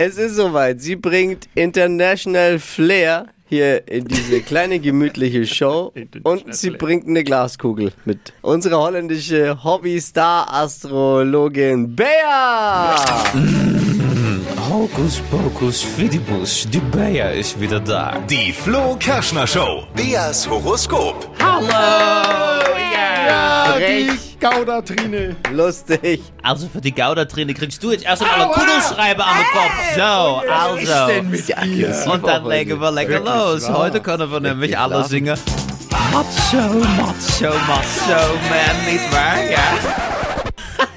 Es ist soweit. Sie bringt International Flair hier in diese kleine gemütliche Show und sie bringt eine Glaskugel mit. Unsere holländische Hobby-Star-Astrologin Bea! Hokus pokus fidibus, die Bea ist wieder da. Die Flo Kerschner Show. Beas Horoskop. Hallo! Gaudertrine. lustig. Also für die Gauderträne kriegst du jetzt erst einmal einen Kugelschreiber am Kopf. So, also. mit Und dann legen wir lecker los. Heute können wir nämlich alle singen. Macho, Macho, Macho, Man, nicht wahr? Ja.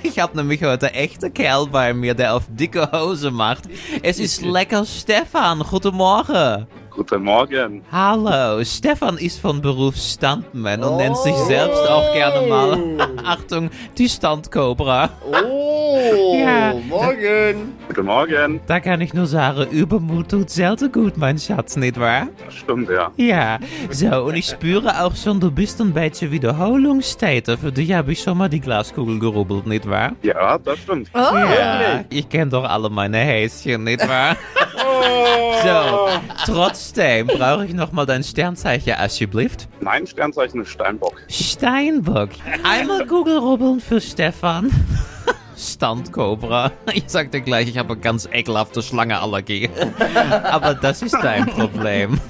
Ich habe nämlich heute echte Kerl bei mir, der auf dicke Hose macht. Es ist lecker Stefan. Guten Morgen. Guten Morgen. Hallo, Stefan ist von Beruf Stuntman und nennt sich selbst auch gerne mal, Achtung, die Standcobra. Oh, Ja. morgen. Guten Morgen. Da kann ich nur sagen, Übermut tut selten gut, mein Schatz, nicht wahr? Das stimmt, ja. Ja, so, und ich spüre auch schon, du bist ein bisschen Wiederholungstäter. Für dich habe ich schon mal die Glaskugel gerubbelt, nicht wahr? Ja, das stimmt. Ja, ich kenne doch alle meine Häschen, nicht wahr? So, trotzdem brauche ich noch mal dein Sternzeichen, alsjeblieft. Mein Sternzeichen ist Steinbock. Steinbock. Einmal Google rubbeln für Stefan. Standcobra. Ich sag dir gleich, ich habe eine ganz ekelhafte Schlangeallergie. Aber das ist dein Problem.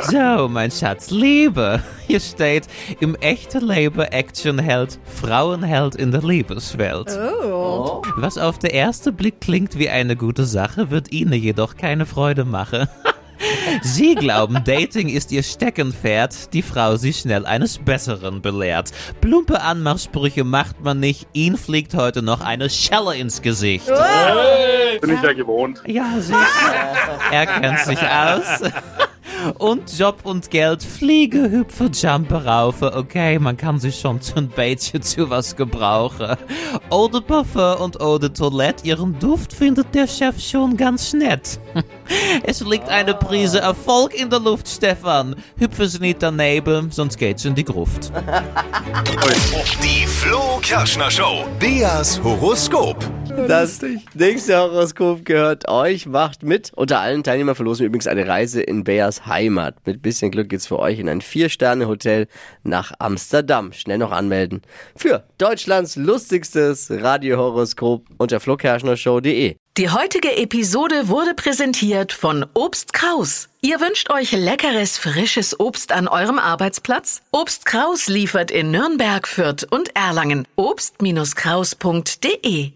So, mein Schatz, Liebe. Hier steht, im echten Leben Actionheld, Frauenheld in der Liebeswelt. Was auf den ersten Blick klingt wie eine gute Sache, wird Ihnen jedoch keine Freude machen. Sie glauben, Dating ist ihr Steckenpferd, die Frau sie schnell eines Besseren belehrt. Plumpe Anmachsprüche macht man nicht, ihn fliegt heute noch eine Schelle ins Gesicht. Bin ich ja gewohnt. Ja, sicher. Er kennt sich aus. Und Job und Geld, Fliege, Hüpfe, Jumpe, Raufe. Okay, man kann sich schon ein bisschen zu was gebrauchen. Eau de Parfum und Eau de Toilette, ihren Duft findet der Chef schon ganz nett. Es liegt eine Prise Erfolg in der Luft, Stefan. Hüpfen Sie nicht daneben, sonst geht's in die Gruft. Die Flo Kerschner Show. Beas Horoskop. Das nächste Horoskop gehört euch. Macht mit. Unter allen Teilnehmern verlosen wir übrigens eine Reise in Beas Heimat. Mit bisschen Glück geht's für euch in ein Vier-Sterne-Hotel nach Amsterdam. Schnell noch anmelden. Für Deutschlands lustigstes Radiohoroskop unter flokerschnershow.de. Die heutige Episode wurde präsentiert von Obst Kraus. Ihr wünscht euch leckeres, frisches Obst an eurem Arbeitsplatz? Obst Kraus liefert in Nürnberg, Fürth und Erlangen. Obst-Kraus.de